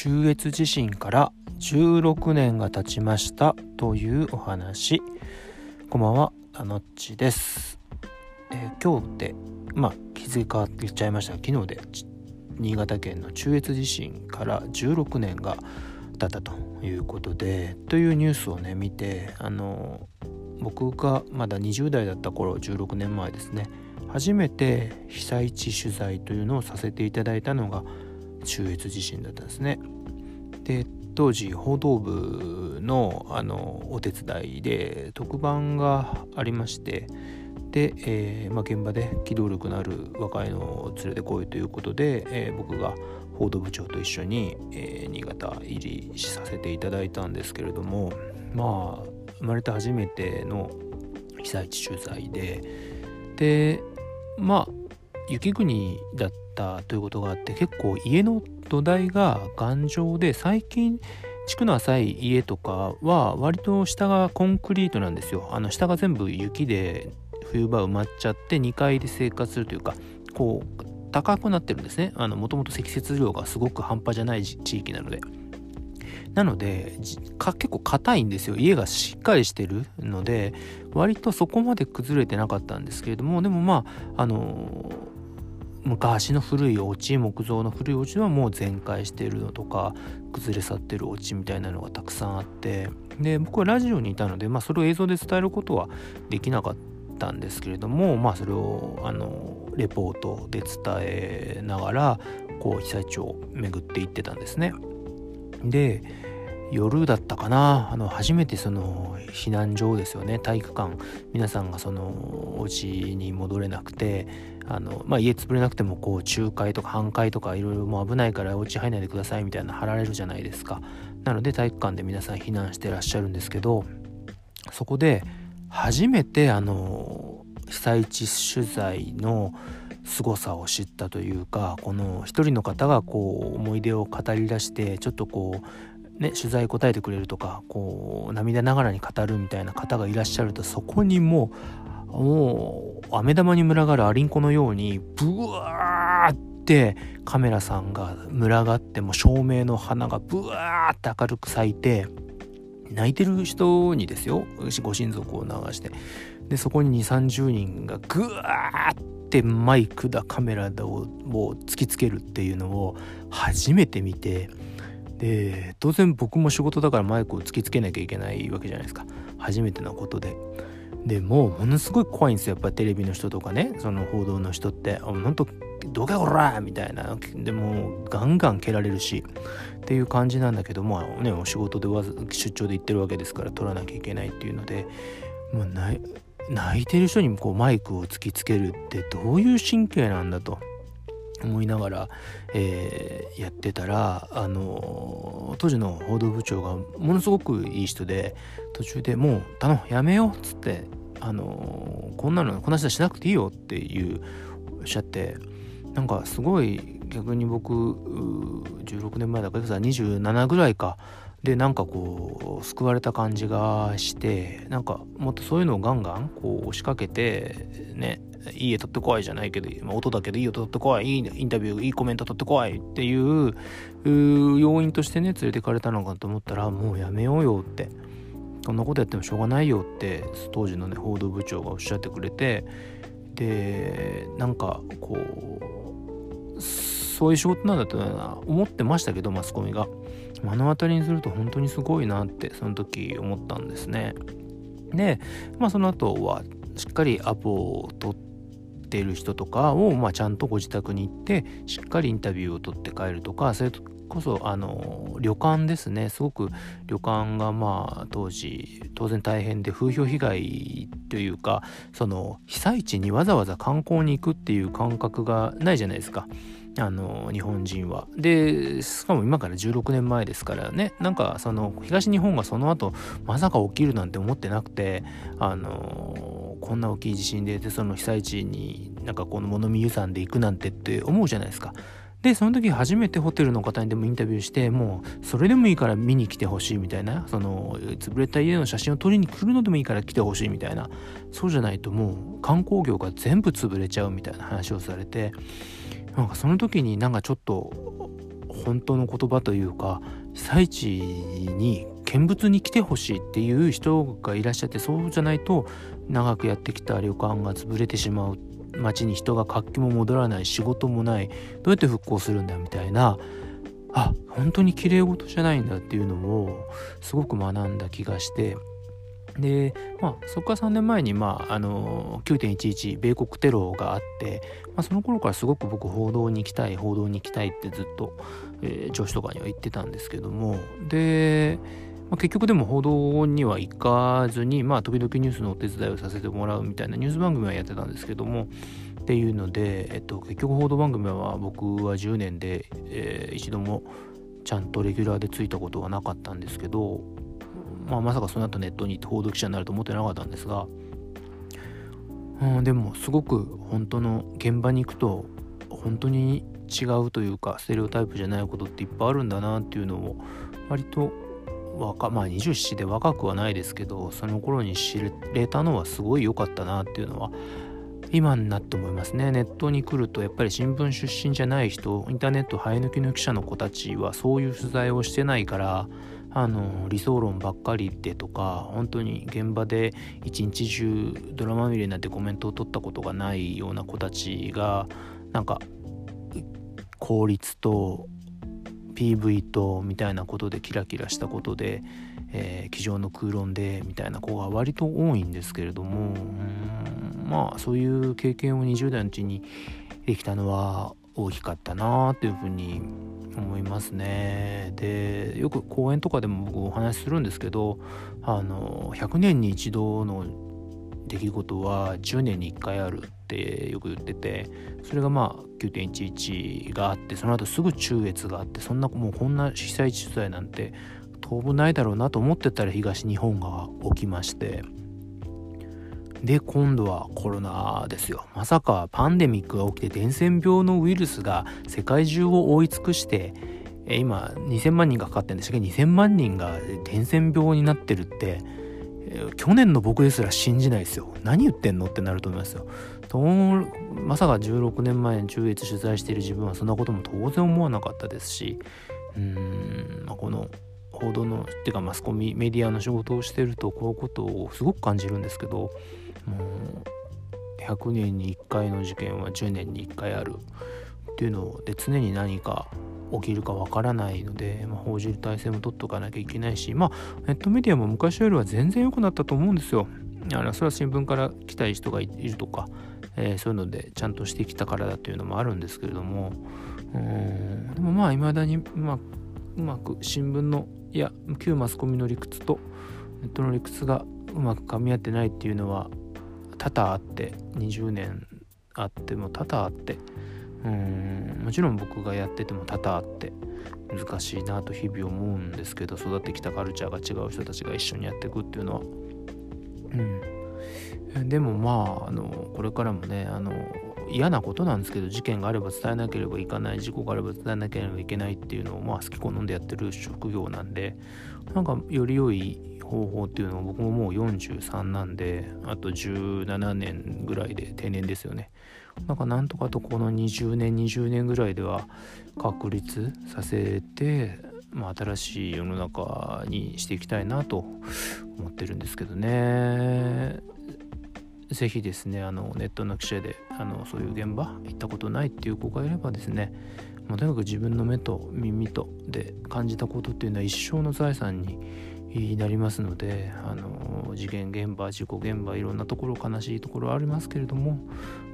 中越地震から16年が経ちましたというお話。こんばんはあのっちです、えー、今日でまあ日付変わってちゃいました？昨日で新潟県の中越地震から16年が経ったということでというニュースをね見てあの僕がまだ20代だった頃16年前ですね。初めて被災地取材というのをさせていただいたのが中越地震だったんですね。で当時報道部のあのお手伝いで特番がありましてで、えー、まあ、現場で機動力のある若いのを連れてこいということで、えー、僕が報道部長と一緒に、えー、新潟入りさせていただいたんですけれどもまあ生まれて初めての被災地取材ででまあ雪国だったということがあって結構家の土台が頑丈で最近地区の浅い家とかは割と下がコンクリートなんですよ。あの下が全部雪で冬場埋まっちゃって2階で生活するというかこう高くなってるんですね。もともと積雪量がすごく半端じゃない地域なので。なので結構硬いんですよ。家がしっかりしてるので割とそこまで崩れてなかったんですけれどもでもまああの昔の古いお家木造の古いお家はもう全壊してるのとか崩れ去ってるお家みたいなのがたくさんあってで僕はラジオにいたので、まあ、それを映像で伝えることはできなかったんですけれどもまあそれをあのレポートで伝えながらこう被災地を巡っていってたんですね。で夜だったかなあの初めてその避難所ですよね体育館皆さんがそのお家に戻れなくてあの、まあ、家潰れなくてもこう仲介とか半壊とかいろいろ危ないからお家入んないでくださいみたいな貼られるじゃないですか。なので体育館で皆さん避難してらっしゃるんですけどそこで初めてあの被災地取材の凄さを知ったというかこの一人の方がこう思い出を語り出してちょっとこうね取材答えてくれるとかこう涙ながらに語るみたいな方がいらっしゃるとそこにもうもう飴玉に群がるアリンコのようにブワーってカメラさんが群がっても照明の花がブワーって明るく咲いて泣いてる人にですよ。ご親族を流して。でそこに2 3 0人がグワーってマイクだカメラだを突きつけるっていうのを初めて見て。で当然僕も仕事だからマイクを突きつけなきゃいけないわけじゃないですか。初めてのことで。でもものすごい怖いんですよ。やっぱテレビの人とかね。その報道の人って。ほんとどけこらみたいな。でもガンガン蹴られるし。っていう感じなんだけどまあねお仕事でわざ出張で行ってるわけですから撮らなきゃいけないっていうので。もうない泣いてる人にこうマイクを突きつけるってどういう神経なんだと。思いながら、えー、やってたら、あの当時の報道部長がものすごくいい人で途中でもう「頼むやめよう」っつって、あのこんなのこんな人しなくていいよっていうおっしゃってなんかすごい逆に僕16年前だから27ぐらいかでなんかこう救われた感じがしてなんかもっとそういうのをガンガンこう押しかけてねいい絵撮ってこいじゃないけど、まあ、音だけでいい音撮ってこいいいインタビューいいコメント撮ってこいっていう要因としてね連れてかれたのかと思ったらもうやめようよって。そんなことやってもしょうがないよって当時のね報道部長がおっしゃってくれてでなんかこうそういう仕事なんだと思ってましたけどマスコミが。目の当たりにすると本当にすごいなってその時思ったんですね。で、まあ、その後はしっかりアポを取っている人とかを、まあ、ちゃんとご自宅に行ってしっかりインタビューを取って帰るとかそれこそあの旅館ですねすごく旅館がまあ当時当然大変で風評被害というかその被災地にわざわざ観光に行くっていう感覚がないじゃないですか。あの日本人は。でしかも今から16年前ですからねなんかその東日本がその後まさか起きるなんて思ってなくてあのこんな大きい地震ででその被災地になんかこの物見湯山で行くなんてって思うじゃないですか。でその時初めてホテルの方にでもインタビューしてもうそれでもいいから見に来てほしいみたいなその潰れた家の写真を撮りに来るのでもいいから来てほしいみたいなそうじゃないともう観光業が全部潰れちゃうみたいな話をされてなんかその時になんかちょっと本当の言葉というか被災地に見物に来てほしいっていう人がいらっしゃってそうじゃないと長くやってきた旅館が潰れてしまう街に人が活気も戻らない仕事もないどうやって復興するんだみたいなあ本当に綺麗事じゃないんだっていうのをすごく学んだ気がしてでまあそこから3年前に、まあ、あの9.11米国テロがあって、まあ、その頃からすごく僕報道に行きたい報道に行きたいってずっと、えー、上司とかには言ってたんですけどもで、まあ、結局でも報道には行かずに、まあ、時々ニュースのお手伝いをさせてもらうみたいなニュース番組はやってたんですけどもっていうので、えっと、結局報道番組は僕は10年で、えー、一度もちゃんとレギュラーでついたことはなかったんですけどまあ、まさかその後ネットに行って報道記者になると思ってなかったんですが、うん、でもすごく本当の現場に行くと本当に違うというかステレオタイプじゃないことっていっぱいあるんだなっていうのを割と若まあ27で若くはないですけどその頃に知れたのはすごい良かったなっていうのは今になって思いますね。ネットに来るとやっぱり新聞出身じゃない人インターネット生え抜きの記者の子たちはそういう取材をしてないからあの理想論ばっかりでとか本当に現場で一日中ドラマ見れなってコメントを取ったことがないような子たちがなんか効率と PV とみたいなことでキラキラしたことで、えー、机上の空論でみたいな子が割と多いんですけれどもまあそういう経験を20代のうちにできたのは大きかったなというふうに思いますね。でよく講演とかでも僕お話しするんですけどあの100年に一度の出来事は10年に1回あるってよく言っててそれがまあ9.11があってその後すぐ中越があってそんなもうこんな被災地取材なんて当分ないだろうなと思ってたら東日本が起きましてで今度はコロナですよ。まさかパンデミックが起きて伝染病のウイルスが世界中を覆い尽くして今2000万人がかかってるんですけ？2000万人が伝染病になってるって去年の僕ですら信じないですよ。何言ってんのってなると思いますよ。とまさか16年前に中越取材している自分はそんなことも当然思わなかったですしうん、まあ、この報道のっていうかマスコミメディアの仕事をしてるとこういうことをすごく感じるんですけどもう100年に1回の事件は10年に1回ある。っていうので常に何か起きるかわからないので、まあ、報じる体制も取っとかなきゃいけないしまあネットメディアも昔よりは全然良くなったと思うんですよ。あのそれは新聞から来たい人がいるとか、えー、そういうのでちゃんとしてきたからだというのもあるんですけれどもでもまあいまだにうまうまく新聞のいや旧マスコミの理屈とネットの理屈がうまく噛み合ってないっていうのは多々あって20年あっても多々あってうん。もちろん僕がやってても多々あって難しいなと日々思うんですけど育ってきたカルチャーが違う人たちが一緒にやっていくっていうのは。うん。でもまああのこれからもねあの嫌なことなんですけど事件があれば伝えなければいけない事故があれば伝えなければいけないっていうのをまあ好き好んでやってる職業なんでなんかより良い方法っていうのを僕ももう43なんであと17年ぐらいで定年ですよね。なんかなんとかとこの20年20年ぐらいでは確立させて、まあ、新しい世の中にしていきたいなと思ってるんですけどね。是非ですねあのネットの記者であのそういう現場行ったことないっていう子がいればですねもうとにかく自分の目と耳とで感じたことっていうのは一生の財産にになりますのであの事件現場事故現場いろんなところ悲しいところありますけれども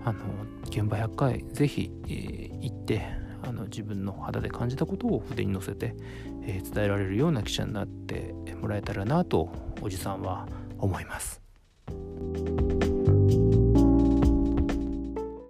あの現場100回是非、えー、行ってあの自分の肌で感じたことを筆に乗せて、えー、伝えられるような記者になってもらえたらなとおじさんは思います。